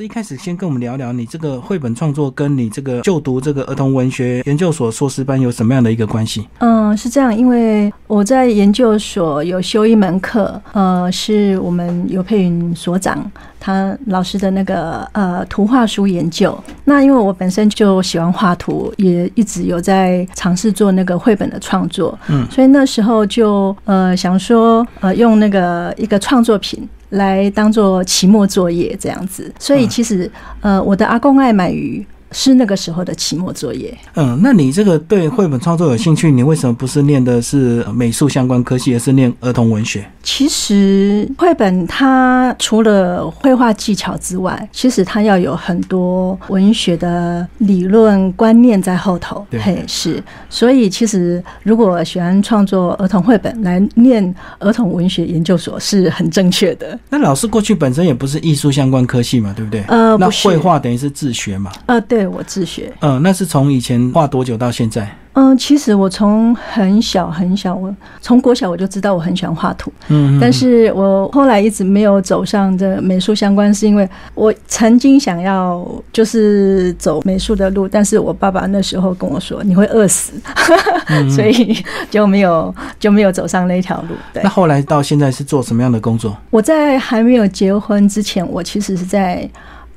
一开始先跟我们聊聊你这个绘本创作跟你这个就读这个儿童文学研究所硕士班有什么样的一个关系？嗯，是这样，因为我在研究所有修一门课，呃，是我们尤佩云所长他老师的那个呃图画书研究。那因为我本身就喜欢画图，也一直有在尝试做那个绘本的创作，嗯，所以那时候就呃想说呃用那个一个创作品。来当做期末作业这样子，所以其实呃，我的阿公爱买鱼。是那个时候的期末作业。嗯，那你这个对绘本创作有兴趣，你为什么不是念的是美术相关科系，而是念儿童文学？其实绘本它除了绘画技巧之外，其实它要有很多文学的理论观念在后头。对，是。所以其实如果喜欢创作儿童绘本，来念儿童文学研究所是很正确的。那老师过去本身也不是艺术相关科系嘛，对不对？呃，那绘画等于是自学嘛？呃，对。对我自学，嗯，那是从以前画多久到现在？嗯，其实我从很小很小，我从国小我就知道我很喜欢画图，嗯，但是我后来一直没有走上这美术相关，是因为我曾经想要就是走美术的路，但是我爸爸那时候跟我说你会饿死，所以就没有就没有走上那条路。对，那后来到现在是做什么样的工作？我在还没有结婚之前，我其实是在。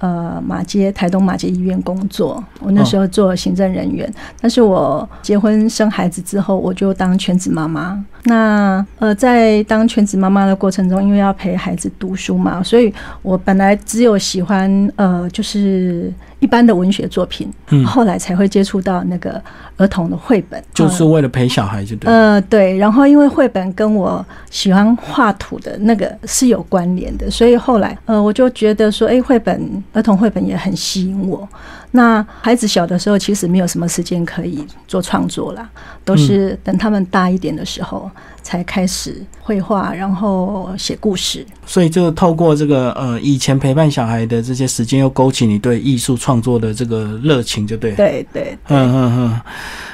呃，马街台东马街医院工作，我那时候做行政人员。但是我结婚生孩子之后，我就当全职妈妈。那呃，在当全职妈妈的过程中，因为要陪孩子读书嘛，所以我本来只有喜欢呃，就是。一般的文学作品，嗯，后来才会接触到那个儿童的绘本，就是为了陪小孩，就对。呃，对。然后因为绘本跟我喜欢画图的那个是有关联的，所以后来呃，我就觉得说，哎，绘本儿童绘本也很吸引我。那孩子小的时候，其实没有什么时间可以做创作啦，都是等他们大一点的时候才开始绘画，然后写故事。所以就透过这个呃，以前陪伴小孩的这些时间，又勾起你对艺术创作的这个热情，就对。对对，嗯嗯嗯。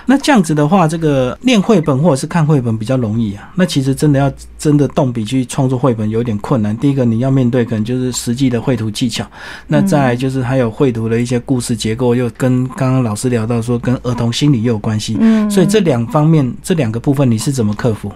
那这样子的话，这个念绘本或者是看绘本比较容易啊。那其实真的要真的动笔去创作绘本，有点困难。第一个你要面对可能就是实际的绘图技巧，那再就是还有绘图的一些故事结构，又跟刚刚老师聊到说跟儿童心理也有关系。嗯，所以这两方面这两个部分你是怎么克服？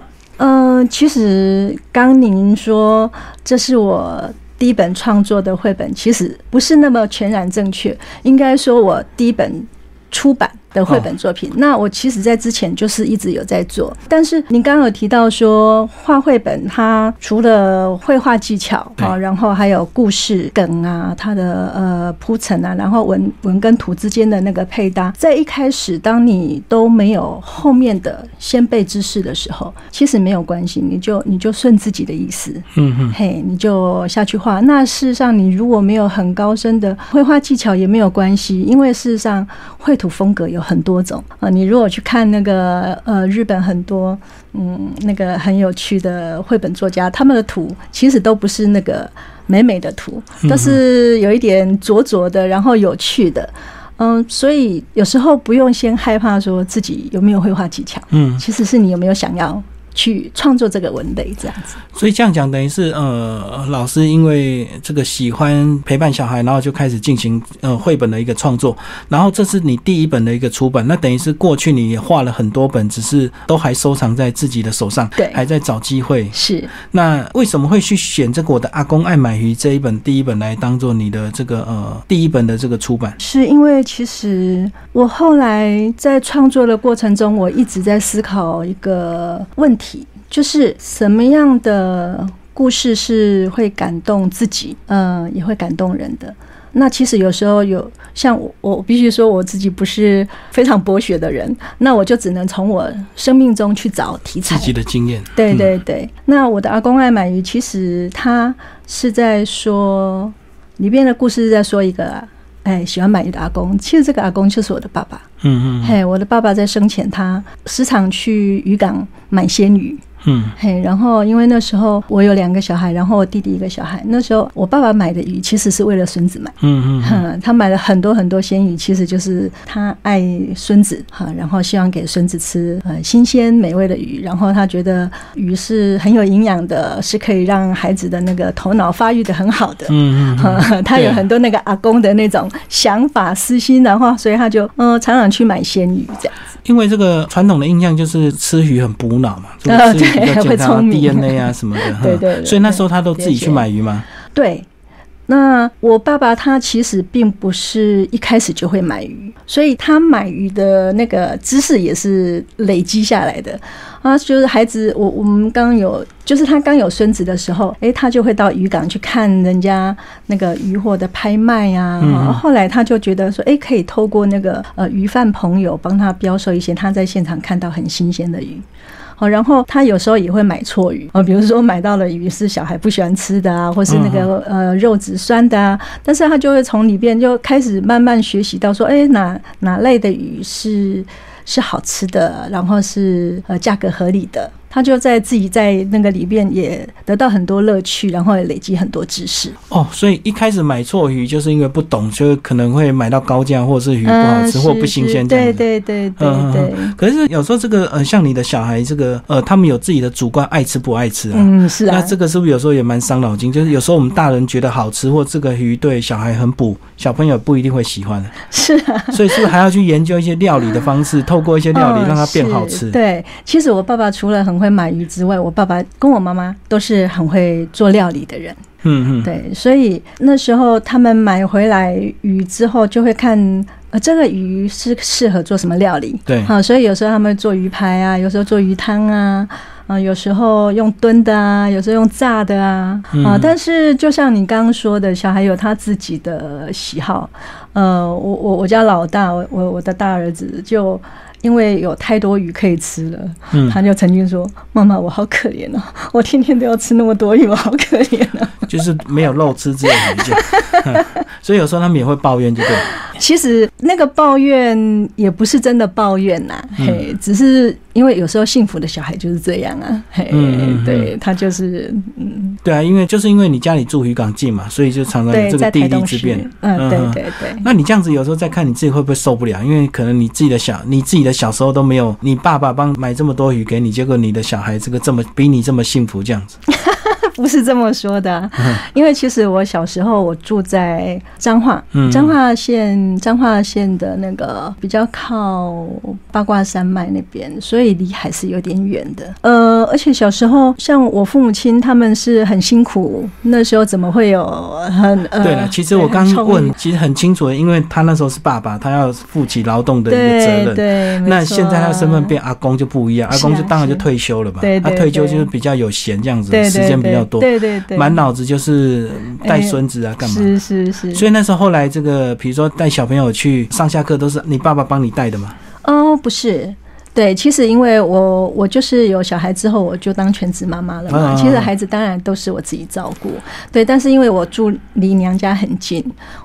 其实刚您说这是我第一本创作的绘本，其实不是那么全然正确。应该说我第一本出版。的绘本作品，那我其实在之前就是一直有在做，但是您刚刚有提到说画绘本，它除了绘画技巧啊，然后还有故事梗啊，它的呃铺陈啊，然后文文跟图之间的那个配搭，在一开始当你都没有后面的先辈知识的时候，其实没有关系，你就你就顺自己的意思，嗯哼，嘿，你就下去画。那事实上，你如果没有很高深的绘画技巧也没有关系，因为事实上绘图风格有。很多种。啊，你如果去看那个呃，日本很多嗯，那个很有趣的绘本作家，他们的图其实都不是那个美美的图，都是有一点拙拙的，然后有趣的，嗯，所以有时候不用先害怕说自己有没有绘画技巧，嗯，其实是你有没有想要。去创作这个文类这样子，所以这样讲等于是呃，老师因为这个喜欢陪伴小孩，然后就开始进行呃绘本的一个创作，然后这是你第一本的一个出版，那等于是过去你也画了很多本，只是都还收藏在自己的手上，对，还在找机会。是，那为什么会去选这个我的阿公爱买鱼这一本第一本来当做你的这个呃第一本的这个出版？是因为其实我后来在创作的过程中，我一直在思考一个问题。就是什么样的故事是会感动自己，嗯，也会感动人的。那其实有时候有像我，我必须说我自己不是非常博学的人，那我就只能从我生命中去找题材，自己的经验。对对对。那我的阿公爱买鱼，其实他是在说里边的故事是在说一个。哎，喜欢买鱼的阿公，其实这个阿公就是我的爸爸。嗯嗯，嘿，我的爸爸在生前，他时常去渔港买鲜鱼，嗯嘿，然后因为那时候我有两个小孩，然后我弟弟一个小孩，那时候我爸爸买的鱼其实是为了孙子买。嗯嗯哼，他买了很多很多鲜鱼，其实就是他爱孙子哈，然后希望给孙子吃呃新鲜美味的鱼，然后他觉得鱼是很有营养的，是可以让孩子的那个头脑发育的很好的。嗯嗯嗯，他有很多那个阿公的那种想法私心，然后所以他就嗯、呃常常去买鲜鱼这样子。因为这个传统的印象就是吃鱼很补脑嘛，对 会聪明，DNA 啊什么的。对哈对对所以那时候他都自己去对买鱼吗。对，那我爸爸他其实并不是一开始就会买鱼，所以他买鱼的那个知识也是累积下来的啊。就是孩子，我我们刚有，就是他刚有孙子的时候，诶，他就会到渔港去看人家那个渔获的拍卖呀。后来他就觉得说，诶，可以透过那个呃鱼贩朋友帮他标售一些他在现场看到很新鲜的鱼。哦，然后他有时候也会买错鱼。哦，比如说买到了鱼是小孩不喜欢吃的啊，或是那个、呃肉质酸的啊，但是他就会从里边就开始慢慢学习到说，哎，哪哪类的鱼是是好吃的，然后是呃价格合理的，他就在自己在那个里边也得到很多乐趣，然后也累积很多知识。哦，所以一开始买错鱼就是因为不懂，就可能会买到高价，或者是鱼不好吃、嗯或不新鲜。对对对对嗯对，可是有时候这个呃，像你的小孩这个呃，他们有自己的主观爱吃不爱吃啊。嗯，是啊，那这个是不是有时候也蛮伤脑筋？就是有时候我们大人觉得好吃，或这个鱼对小孩很补，小朋友不一定会喜欢，是啊。所以是不是还要去研究一些料理的方式，透过一些料理嗯让它变好吃？是对，其实我爸爸除了很会买鱼之外，我爸爸跟我妈妈都是很会做料理的人。嗯嗯，对，所以那时候他们买回来鱼之后，就会看呃这个鱼是适合做什么料理。对好，所以有时候他们做鱼排啊，有时候做鱼汤啊。啊、有时候用炖的啊，有时候用炸的啊，嗯啊，但是就像你刚刚说的，小孩有他自己的喜好。呃，我我我家老大，我我我的大儿子就因为有太多鱼可以吃了，嗯他就曾经说：“妈妈，我好可怜哦，我天天都要吃那么多鱼，我好可怜哦。”就是没有肉吃，只有鱼这样。嗯 所以有时候他们也会抱怨，就对。其实那个抱怨也不是真的抱怨呐、嗯嘿，只是因为有时候幸福的小孩就是这样啊，嘿，对他就是嗯，对啊，因为就是因为你家里住渔港近嘛，所以就常常有，这个地利之便。，嗯，对嗯对对，那你这样子有时候再看你自己会不会受不了？因为可能你自己的小你自己的小时候都没有，你爸爸帮买这么多鱼给你，结果你的小孩这个这么比你这么幸福这样子。不是这么说的啊，因为其实我小时候我住在彰化嗯，彰化县彰化县的那个比较靠八卦山脉那边，所以离海是有点远的。呃，而且小时候像我父母亲他们是很辛苦，那时候怎么会有很呃？对了，其实我刚问，其实很清楚，因为他那时候是爸爸，他要负起劳动的一个责任。对，没那现在他的身份变阿公就不一样，阿公就当然就退休了嘛。对对他退休就是比较有闲这样子，时间比较多，对对对，满脑子就是带孙子啊，干嘛？是是是，所以那时候后来这个，比如说带小朋友去上下课，都是你爸爸帮你带的吗？哦，不是。对，其实因为我我就是有小孩之后，我就当全职妈妈了嘛。啊其实孩子当然都是我自己照顾，对。但是因为我住离娘家很近，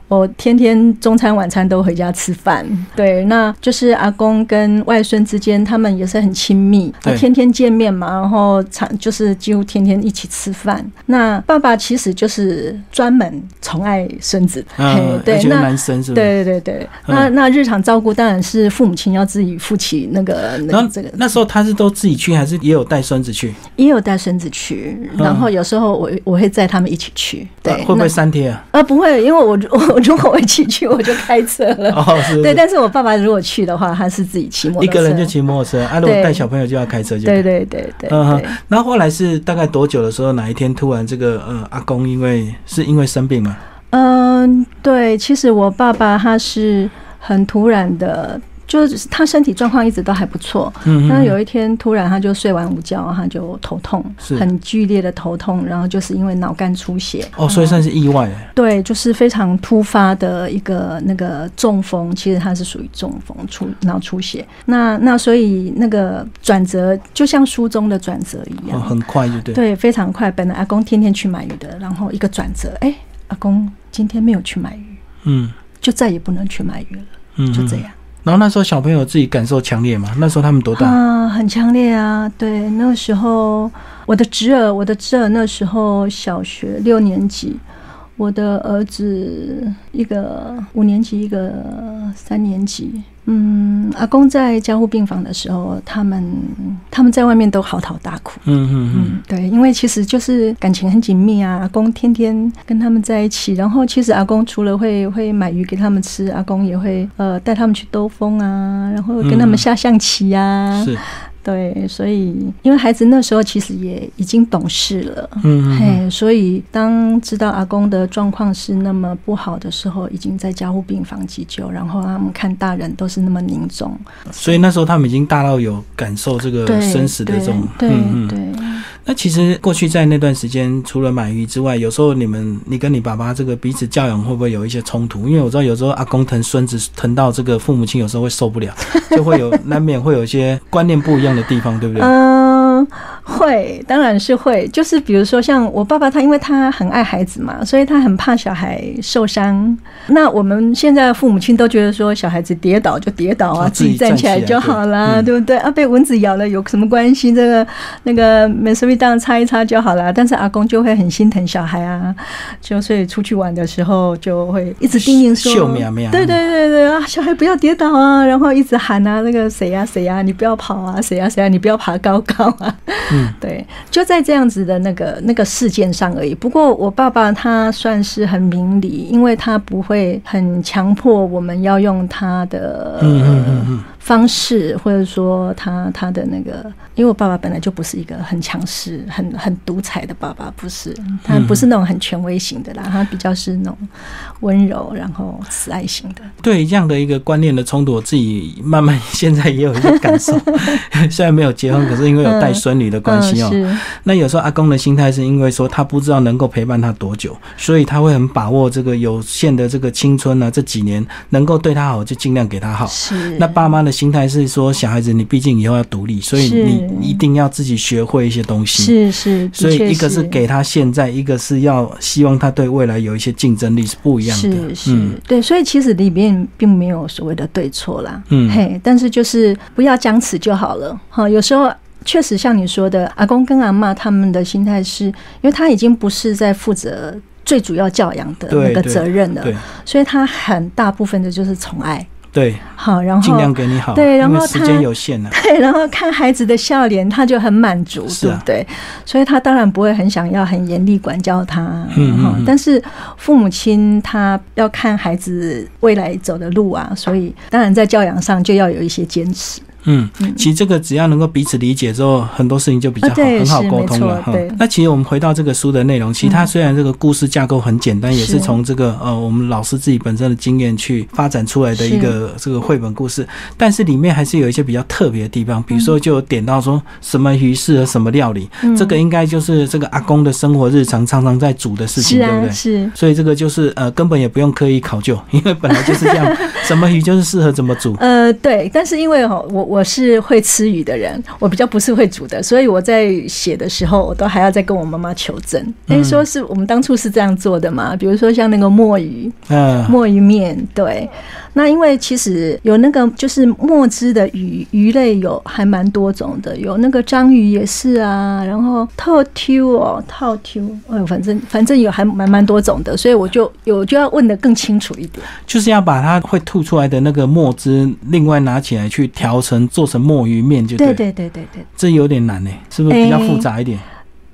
我天天中餐晚餐都回家吃饭。对，那就是阿公跟外孙之间，他们也是很亲密，对天天见面嘛，然后常就是几乎天天一起吃饭。那爸爸其实就是专门宠爱孙子，嗯嘿，对，而那男生是？对对对，嗯那那日常照顾当然是父母亲要自己负起那个那这个，那时候他是都自己去，还是也有带孙子去？也有带孙子去，然后有时候我我会载他们一起去，对，啊会不会那三天啊？呃不会，因为我 我如果我一起去我就开车了，哦，是，对，但是我爸爸如果去的话，他是自己骑摩托车，一个人就骑摩托车，啊，如果对带小朋友就要开车就对对对对嗯哼对。然后后来是大概多久的时候，哪一天突然这个呃阿公因为是因为生病嘛？嗯，对，其实我爸爸他是很突然的，就是他身体状况一直都还不错，嗯但是有一天突然他就睡完午觉，他就头痛，很剧烈的头痛，然后就是因为脑干出血。哦，所以算是意外哎。对，就是非常突发的一个那个中风，其实他是属于中风出脑出血。那那所以那个转折就像书中的转折一哦，样，很快就对。对，非常快。本来阿公天天去买鱼的，然后一个转折，哎，阿公今天没有去买鱼，嗯就再也不能去买鱼了，嗯，就这样。然后那时候小朋友自己感受强烈嘛？那时候他们多大？啊，很强烈啊！对，那时候我的侄儿，我的侄儿那时候小学六年级。我的儿子一个五年级，一个三年级。嗯，阿公在加护病房的时候，他们他们在外面都嚎啕大哭。嗯嗯嗯，对，因为其实就是感情很紧密啊。阿公天天跟他们在一起，然后其实阿公除了会会买鱼给他们吃，阿公也会呃带他们去兜风啊，然后跟他们下象棋呀。是。对，所以因为孩子那时候其实也已经懂事了，嗯，嘿，所以当知道阿公的状况是那么不好的时候，已经在加护病房急救，然后他们看大人都是那么凝重，所以那时候他们已经大到有感受这个生死的这种，对对。那其实过去在那段时间，除了买鱼之外，有时候你们你跟你爸爸这个彼此教养会不会有一些冲突？因为我知道有时候阿公疼孙子疼到这个父母亲有时候会受不了，就会有 难免会有一些观念不一样的地方，对不对？会，当然是会。就是比如说，像我爸爸，他因为他很爱孩子嘛，所以他很怕小孩受伤。那我们现在父母亲都觉得说，小孩子跌倒就跌倒啊，自己站起来就好啦，对不对？啊，被蚊子咬了有什么关系？这个那个美斯维当擦一擦就好了。但是阿公就会很心疼小孩啊，就所以出去玩的时候就会一直叮咛说：“对对对对啊，小孩不要跌倒啊！”然后一直喊啊，那个谁呀谁呀，你不要跑啊，谁呀谁呀，你不要爬高高啊。嗯，对，就在这样子的那个那个事件上而已。不过我爸爸他算是很明理，因为他不会很强迫我们要用他的。嗯嗯嗯嗯。方式，或者说他他的那个，因为我爸爸本来就不是一个很强势、很很独裁的爸爸，不是，他不是那种很权威型的啦，他比较是那种温柔然后慈爱型的。对这样的一个观念的冲突，我自己慢慢现在也有一些感受。虽然没有结婚，可是因为有带孙女的关系哦。那有时候阿公的心态是因为说他不知道能够陪伴他多久，所以他会很把握这个有限的这个青春呢，这几年能够对他好就尽量给他好。是。那爸妈的。心态是说，小孩子你毕竟以后要独立，所以你一定要自己学会一些东西。是是，所以一个是给他现在，一个是要希望他对未来有一些竞争力是不一样的。是是，对，所以其实里面并没有所谓的对错啦。嗯，嘿，但是就是不要僵持就好了。哈，有时候确实像你说的，阿公跟阿妈他们的心态是，因为他已经不是在负责最主要教养的那个责任了，所以他很大部分的就是宠爱。对，好，然后尽量给你好，对，然后时间有限呢，对，然后看孩子的笑脸，他就很满足，对不对？所以他当然不会很想要很严厉管教他，嗯嗯，但是父母亲他要看孩子未来走的路啊，所以当然在教养上就要有一些坚持。嗯，其实这个只要能够彼此理解之后，很多事情就比较好，很好沟通了哈。那其实我们回到这个书的内容，其实它虽然这个故事架构很简单，也是从这个呃我们老师自己本身的经验去发展出来的一个这个绘本故事，但是里面还是有一些比较特别的地方，比如说就有点到说什么鱼适合什么料理，这个应该就是这个阿公的生活日常常常在煮的事情，对不对？是，所以这个就是呃根本也不用刻意考究，因为本来就是这样，什么鱼就是适合怎么煮。呃，对，但是因为哈我我。我是会吃鱼的人，我比较不是会煮的，所以我在写的时候，我都还要再跟我妈妈求证。哎，说是我们当初是这样做的嘛？比如说像那个墨鱼，嗯，墨鱼面，对。那因为其实有那个就是墨汁的鱼鱼类有还蛮多种的，有那个章鱼也是啊，然后套 Q 哦，套 Q，哎，反正反正有还蛮蛮多种的，所以我就有就要问的更清楚一点，就是要把它会吐出来的那个墨汁另外拿起来去调成做成墨鱼面，就对对对对对，这有点难呢，是不是比较复杂一点？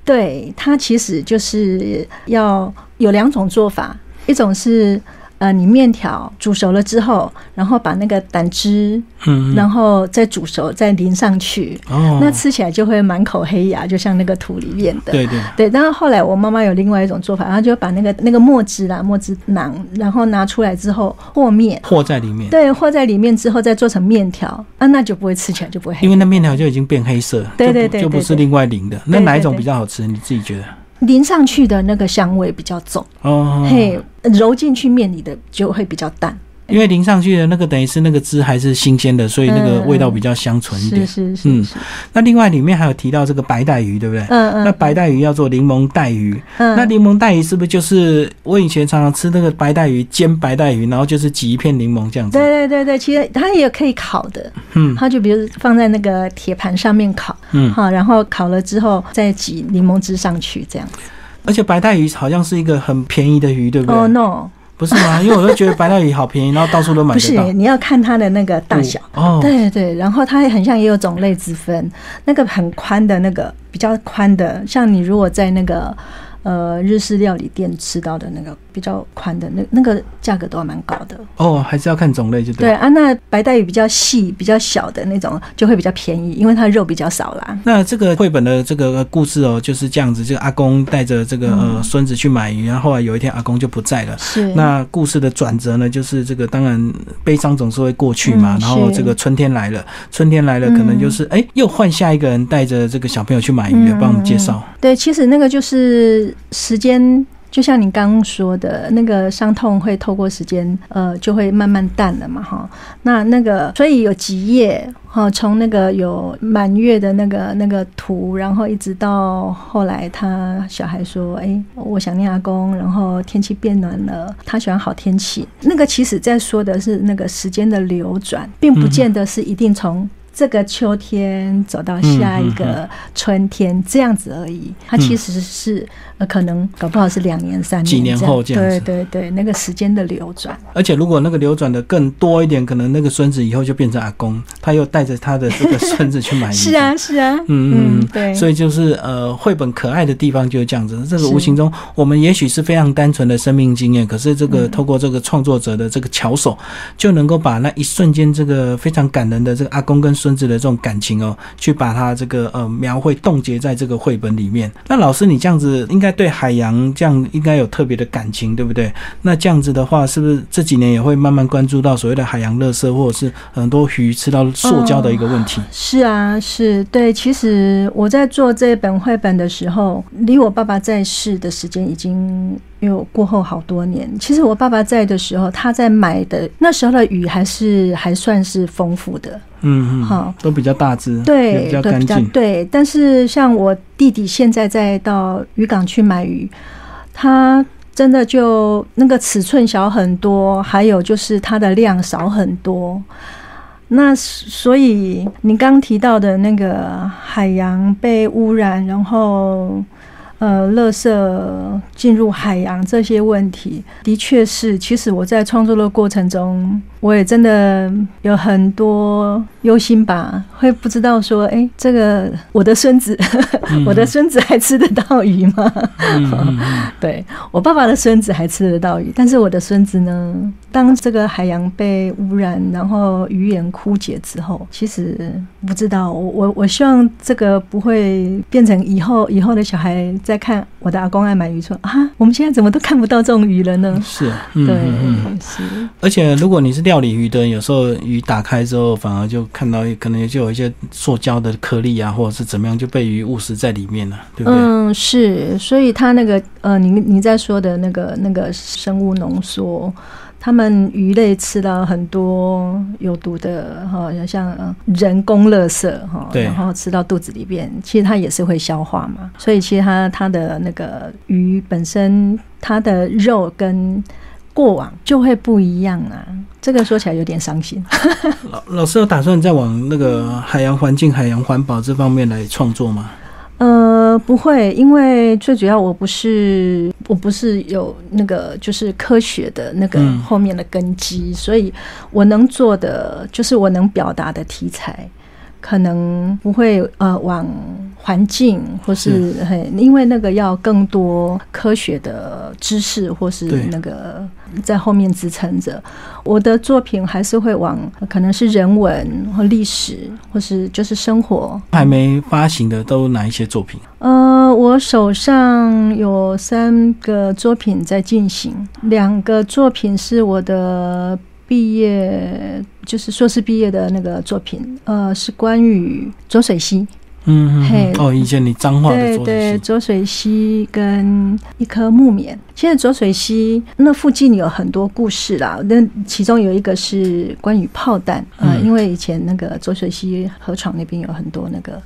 对，它其实就是要有两种做法，一种是。呃，你面条煮熟了之后，然后把那个胆汁，嗯，然后再煮熟，再淋上去，哦，那吃起来就会满口黑牙，就像那个土里面的。对对对。但是后来我妈妈有另外一种做法，然后就把那个那个墨汁啦，墨汁囊，然后拿出来之后和面，和在里面。对，和在里面之后再做成面条，啊，那就不会吃起来就不会黑。因为那面条就已经变黑色，对对对，就不是另外淋的。那哪一种比较好吃？你自己觉得？淋上去的那个香味比较重。哦，嘿，揉进去面里的就会比较淡因为淋上去的那个等于是那个汁还是新鲜的，所以那个味道比较香醇一点。是是是，嗯。那另外里面还有提到这个白带鱼，对不对？嗯嗯。那白带鱼要做柠檬带鱼，嗯。那柠檬带鱼是不是就是我以前常常吃那个白带鱼煎白带鱼，然后就是挤一片柠檬这样子？对对对对，其实它也可以烤的，嗯。它就比如放在那个铁盘上面烤，嗯。好，然后烤了之后再挤柠檬汁上去，这样子。而且白带鱼好像是一个很便宜的鱼，对不对？哦，no。不是吗？因为我就觉得白带鱼好便宜，然后到处都买。不是，你要看它的那个大小。哦，对对，然后它也很像也有种类之分。那个很宽的那个，比较宽的，像你如果在那个。呃，日式料理店吃到的那个比较宽的那那个价格都还蛮高的哦，还是要看种类就对。对啊，那白带鱼比较细、比较小的那种就会比较便宜，因为它肉比较少啦。那这个绘本的这个故事哦，就是这样子，这个阿公带着这个呃孙子去买鱼，然后后来有一天阿公就不在了。是。那故事的转折呢，就是这个当然悲伤总是会过去嘛，然后这个春天来了，春天来了，可能就是哎又换下一个人带着这个小朋友去买鱼，帮我们介绍。对，其实那个就是。时间就像你刚刚说的，那个伤痛会透过时间，呃，就会慢慢淡了嘛，哈。那那个，所以有几页，哈，从那个有满月的那个那个图，然后一直到后来，他小孩说：“哎，我想念阿公。”然后天气变暖了，他喜欢好天气。那个其实在说的是那个时间的流转，并不见得是一定从。这个秋天走到下一个春天，这样子而已。它其实是呃，可能搞不好是两年、三年、几年后这样子。对对对，那个时间的流转。而且如果那个流转的更多一点，可能那个孙子以后就变成阿公，他又带着他的这个孙子去买。是啊，是啊。嗯嗯，对。所以就是呃，绘本可爱的地方就是这样子。这个无形中，我们也许是非常单纯的生命经验，可是这个透过这个创作者的这个巧手，就能够把那一瞬间这个非常感人的这个阿公跟。孙子的这种感情哦，去把它这个呃描绘冻结在这个绘本里面。那老师，你这样子应该对海洋这样应该有特别的感情，对不对？那这样子的话，是不是这几年也会慢慢关注到所谓的海洋垃圾，或者是很多鱼吃到塑胶的一个问题？是啊，是对。其实我在做这本绘本的时候，离我爸爸在世的时间已经。因为过后好多年，其实我爸爸在的时候，他在买的那时候的鱼还是还算是丰富的，嗯嗯，好，都比较大只，对，比较干净，对。但是像我弟弟现在在到渔港去买鱼，他真的就那个尺寸小很多，还有就是它的量少很多。那所以你刚提到的那个海洋被污染，然后。呃，垃圾进入海洋这些问题，的确是。其实我在创作的过程中。我也真的有很多忧心吧，会不知道说，哎，这个我的孙子，我的孙子还吃得到鱼吗？对我爸爸的孙子还吃得到鱼，但是我的孙子呢？当这个海洋被污染，然后鱼源枯竭之后，其实不知道。我我我希望这个不会变成以后以后的小孩在看我的阿公爱买鱼说啊，我们现在怎么都看不到这种鱼了呢？是，对，是。而且如果你是钓。料理鱼的有时候鱼打开之后，反而就看到可能就有一些塑胶的颗粒啊，或者是怎么样，就被鱼误食在里面了，对不对？嗯，是。所以它那个呃，你你在说的那个那个生物浓缩，他们鱼类吃到很多有毒的哈，像人工垃圾哈，然后吃到肚子里边，其实它也是会消化嘛。所以其实它它的那个鱼本身，它的肉跟过往就会不一样啊。这个说起来有点伤心。老老师有打算再往那个海洋环境、海洋环保这方面来创作吗？呃，不会，因为最主要我不是我不是有那个就是科学的那个后面的根基，所以我能做的就是我能表达的题材。可能不会呃往环境或是嘿，因为那个要更多科学的知识或是那个在后面支撑着。我的作品还是会往可能是人文或历史或是就是生活。还没发行的都哪一些作品？呃，我手上有三个作品在进行，两个作品是我的。毕业就是硕士毕业的那个作品，呃，是关于浊水溪，嗯嘿嗯，哦，以前你脏话的浊对对，水溪，浊水溪跟一颗木棉。现在浊水溪那附近有很多故事啦，那其中有一个是关于炮弹，呃，嗯因为以前那个浊水溪河床那边有很多那个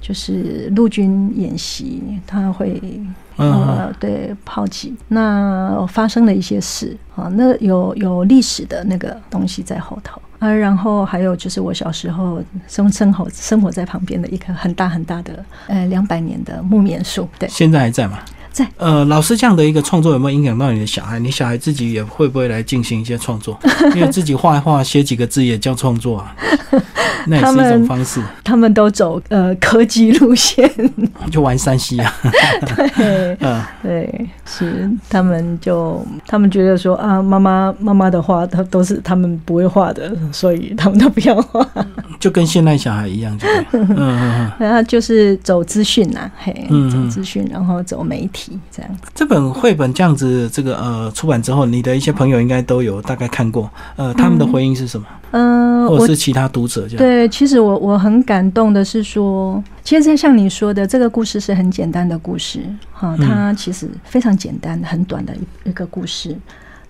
就是陆军演习，他会嗯呃，对炮击，那发生了一些事啊，那有有历史的那个东西在后头。啊，然后还有就是我小时候生生活生活在旁边的一棵很大很大的呃两百年的木棉树，对，现在还在吗？在。呃，老师这样的一个创作有没有影响到你的小孩？你小孩自己也会不会来进行一些创作？因为自己画一画、写几个字也叫创作啊，那也是一种方式，他们都走呃科技路线，就玩山西啊。对嗯，对，是他们就他们觉得说啊，妈妈妈妈的画，他都是他们不会画的，所以他们都不要画。就跟现在小孩一样，就对嗯嗯嗯。然后就是走资讯呐，嘿，走资讯，然后走媒体这样子。这本绘本这样子，这个呃出版之后，你的一些朋友应该都有大概看过，呃，他们的回应是什么？嗯、我或者是其他读者这样？对，其实我我很感动的是说，其实像你说的，这个故事是很简单的故事，哈，嗯它其实非常简单、很短的一一个故事。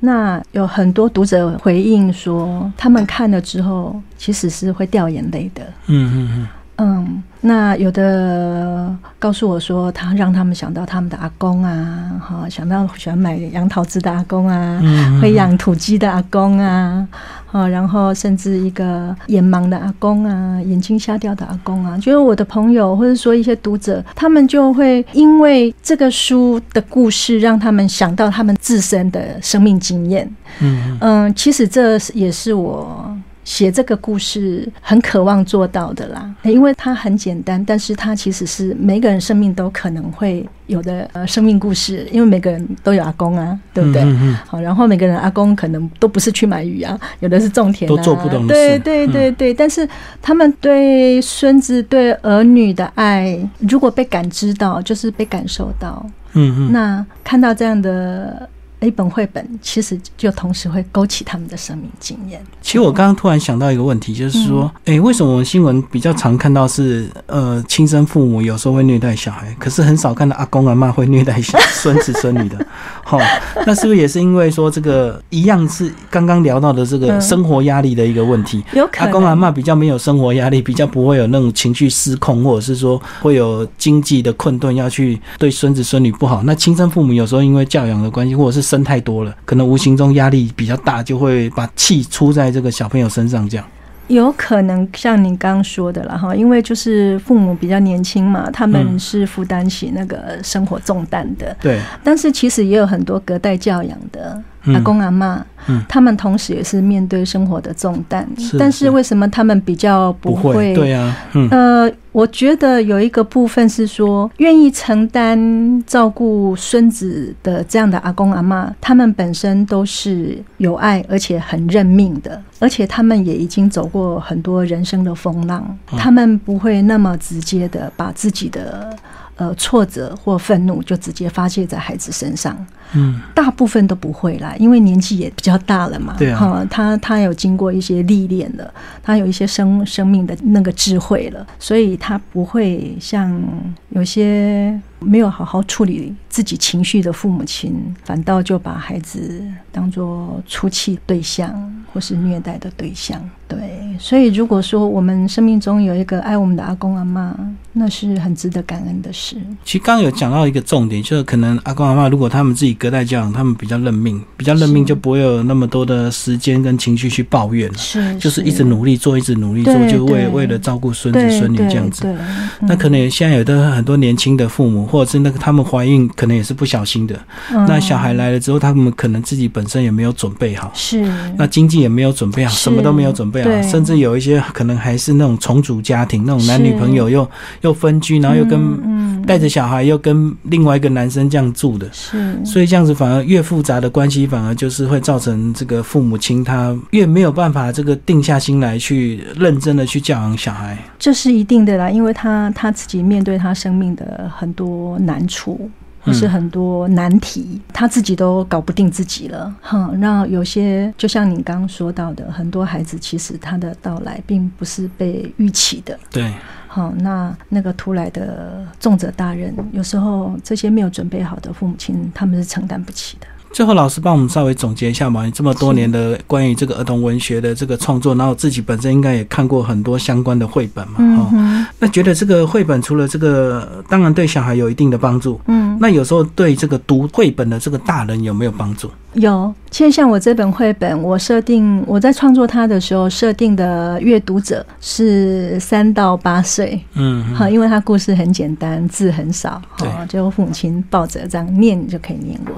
那有很多读者回应说，他们看了之后，其实是会掉眼泪的。嗯嗯嗯。嗯，那有的告诉我说，他让他们想到他们的阿公啊，哈，想到喜欢买杨桃子的阿公啊，嗯会养土鸡的阿公啊，啊，然后甚至一个眼盲的阿公啊，眼睛瞎掉的阿公啊，就是我的朋友或者说一些读者，他们就会因为这个书的故事，让他们想到他们自身的生命经验。嗯嗯，其实这也是我写这个故事很渴望做到的啦，因为它很简单，但是它其实是每个人生命都可能会有的呃生命故事，因为每个人都有阿公啊，对不对？嗯嗯好，然后每个人阿公可能都不是去买鱼啊，有的是种田、啊，都做不懂的对事对对。对，但是他们对孙子、对儿女的爱，如果被感知到，就是被感受到，嗯嗯，那看到这样的一本绘本，其实就同时会勾起他们的生命经验。其实我刚刚突然想到一个问题，就是说，嗯诶，为什么我们新闻比较常看到是呃亲生父母有时候会虐待小孩，可是很少看到阿公阿妈会虐待小孙子孙女的？好、那是不是也是因为说这个一样是刚刚聊到的这个嗯生活压力的一个问题？有可能阿公阿妈比较没有生活压力，比较不会有那种情绪失控，或者是说会有经济的困顿，要去对孙子孙女不好。那亲生父母有时候因为教养的关系，或者是生太多了，可能无形中压力比较大，就会把气出在这个小朋友身上，这样。有可能像您刚刚说的了哈，因为就是父母比较年轻嘛，他们嗯是负担起那个生活重担的。对，但是其实也有很多隔代教养的嗯阿公阿妈，嗯他们同时也是面对生活的重担。是但是是为什么他们比较不会？对啊，嗯呃，我觉得有一个部分是说，愿意承担照顾孙子的这样的阿公阿妈，他们本身都是有爱而且很认命的，而且他们也已经走过很多人生的风浪，嗯他们不会那么直接的把自己的。呃，挫折或愤怒就直接发泄在孩子身上，嗯大部分都不会啦，因为年纪也比较大了嘛。对啊哈他他有经过一些历练了，他有一些生生命的那个智慧了，所以他不会像有些没有好好处理自己情绪的父母亲，反倒就把孩子当做出气对象或是虐待的对象。对，所以如果说我们生命中有一个爱我们的阿公阿妈，那是很值得感恩的事。其实刚刚有讲到一个重点，就是可能阿公阿妈如果他们自己隔代教养，他们比较认命，比较认命就不会有那么多的时间跟情绪去抱怨了，是，就是一直努力做，一直努力做，就为为了照顾孙子孙女这样子。对，那嗯可能现在有的很多年轻的父母，或者是那个他们怀孕，可能也是不小心的。那小孩嗯来了之后，他们可能自己本身也没有准备好，是。那经济也没有准备好，什么都没有准备好，甚至有一些可能还是那种重组家庭，那种男女朋友又又分居，然后又跟嗯带着小孩又跟另外一个男生这样住的。是，所以这样子反而越复杂的关系，反而就是会造成这个父母亲他越没有办法这个定下心来去认真的去教养小孩。这是一定的啦，因为他他自己面对他生命的很多难处，或是很多难题，他自己都搞不定自己了。哼，那有些就像你刚刚说到的，很多孩子其实他的到来并不是被预期的。对，好，那那个突来的重责大任，有时候这些没有准备好的父母亲，他们是承担不起的。最后，老师帮我们稍微总结一下嘛。你这么多年的关于这个儿童文学的这个创作，然后自己本身应该也看过很多相关的绘本嘛？哦，那觉得这个绘本除了这个，当然对小孩有一定的帮助。嗯，那有时候对这个读绘本的这个大人有没有帮助？有。其实像我这本绘本，我设定我在创作它的时候设定的阅读者是三到八岁。嗯，好，因为它故事很简单，字很少，好，就父母亲抱着这样念就可以念过。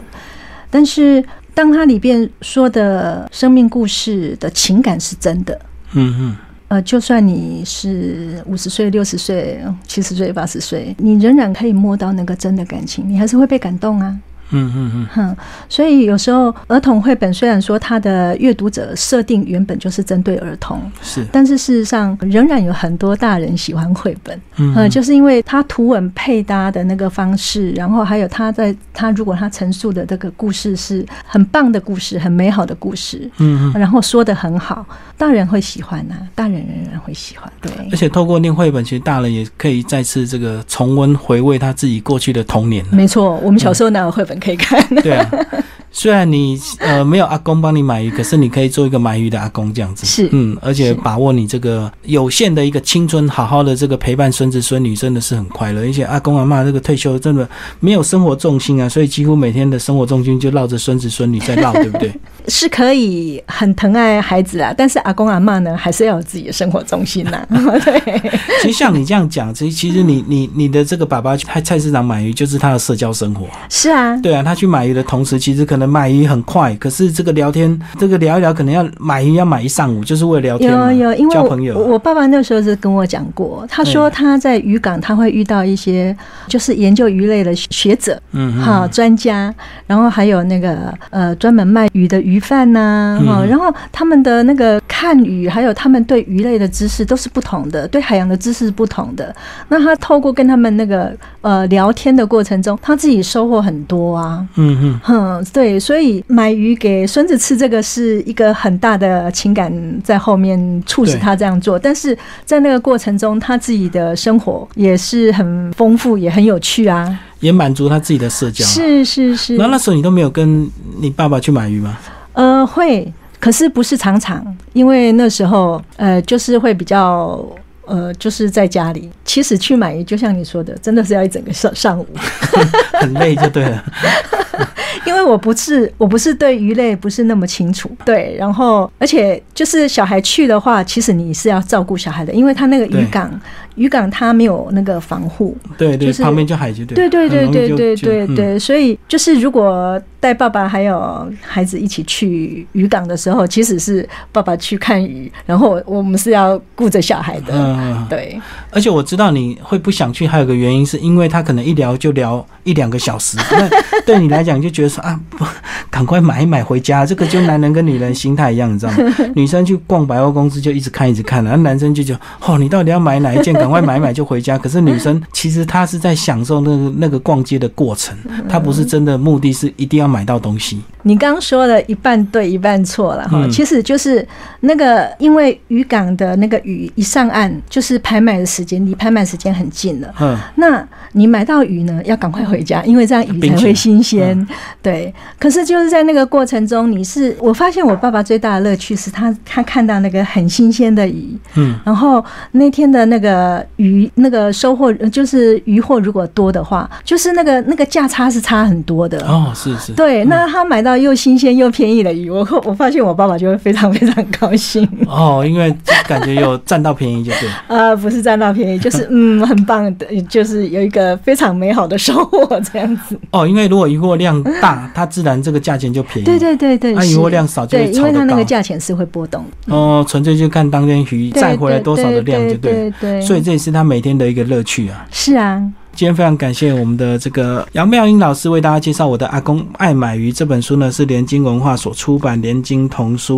但是，当它里边说的生命故事的情感是真的，嗯嗯，呃，就算你是五十岁、六十岁、七十岁、八十岁，你仍然可以摸到那个真的感情，你还是会被感动啊。嗯嗯嗯，哼，所以有时候儿童绘本虽然说它的阅读者设定原本就是针对儿童，是，但是事实上仍然有很多大人喜欢绘本，嗯，就是因为它图文配搭的那个方式，然后还有他在他如果他陈述的这个故事是很棒的故事，很美好的故事，嗯，然后说的很好，大人会喜欢呐，大人仍然会喜欢，对。而且透过念绘本，其实大人也可以再次这个重温回味他自己过去的童年。没错，我们小时候哪有绘本？可以看，对啊。虽然你呃没有阿公帮你买鱼，可是你可以做一个买鱼的阿公这样子。是，嗯，而且把握你这个有限的一个青春，好好的这个陪伴孙子孙女，真的是很快乐。而且阿公阿妈这个退休真的没有生活重心啊，所以几乎每天的生活重心就绕着孙子孙女在绕，对不对？是可以很疼爱孩子啊，但是阿公阿妈呢，还是要有自己的生活重心呐。对，其实像你这样讲，其实其实你你你的这个爸爸去菜市场买鱼，就是他的社交生活。是啊，对啊，他去买鱼的同时，其实可能买鱼很快，可是这个聊天，这个聊一聊，可能要买鱼要买一上午，就是为了聊天有有，因为交朋友。我爸爸那时候是跟我讲过，他说他在渔港他会遇到一些就是研究鱼类的学者，嗯，哈，专家，然后还有那个呃专门卖鱼的鱼。鱼贩呐，哈，然后他们的那个看鱼，还有他们对鱼类的知识都是不同的，对海洋的知识是不同的。那他透过跟他们那个呃聊天的过程中，他自己收获很多啊。嗯嗯，哼，对，所以买鱼给孙子吃，这个是一个很大的情感在后面促使他这样做。但是在那个过程中，他自己的生活也是很丰富，也很有趣啊，也满足他自己的社交。是是是。那那时候你都没有跟你爸爸去买鱼吗？呃，会，可是不是常常，因为那时候，呃，就是会比较，呃，就是在家里。其实去买鱼，就像你说的，真的是要一整个上上午，很累就对了。因为我不是，我不是对鱼类不是那么清楚，对，然后而且就是小孩去的话，其实你是要照顾小孩的，因为他那个渔港。渔港它没有那个防护，对对，旁边就海就对，对对对对对对对，所以就是如果带爸爸还有孩子一起去渔港的时候，其实是爸爸去看鱼，然后我们是要顾着小孩的，嗯对。而且我知道你会不想去，还有个原因是因为他可能一聊就聊一两个小时，那对你来讲就觉得说啊，不赶快买一买回家，这个就男人跟女人心态一样，你知道吗？女生去逛百货公司就一直看一直看，然后男生就就哦，你到底要买哪一件？赶快买买就回家。可是女生其实她是在享受那个那个逛街的过程，她不是真的目的是一定要买到东西。你刚说的一半对一半错了哈，其实就是那个因为渔港的那个鱼一上岸就是拍卖的时间，离拍卖时间很近了。嗯，那你买到鱼呢，要赶快回家，因为这样鱼才会新鲜。对，可是就是在那个过程中，你是我发现我爸爸最大的乐趣是他他看到那个很新鲜的鱼，嗯，然后那天的那个。鱼那个收获就是鱼货如果多的话，就是那个那个价差是差很多的哦，是是，对，那他买到又新鲜又便宜的鱼，我 我发现我爸爸就会非常非常高兴。哦，因为感觉有占到便宜就对，呃，不是占到便宜，就是 嗯，很棒的，就是有一个非常美好的收获这样子。哦，因为如果鱼货量大，它自然这个价钱就便宜，对对对对，那鱼货量少就对，因为它那个价钱是会波动哦，纯粹就看当天鱼再回来多少的量就对对，对，所以这也是他每天的一个乐趣啊！是啊，今天非常感谢我们的这个杨妙英老师为大家介绍我的《阿公爱买鱼》这本书呢，是联经文化所出版联经童书。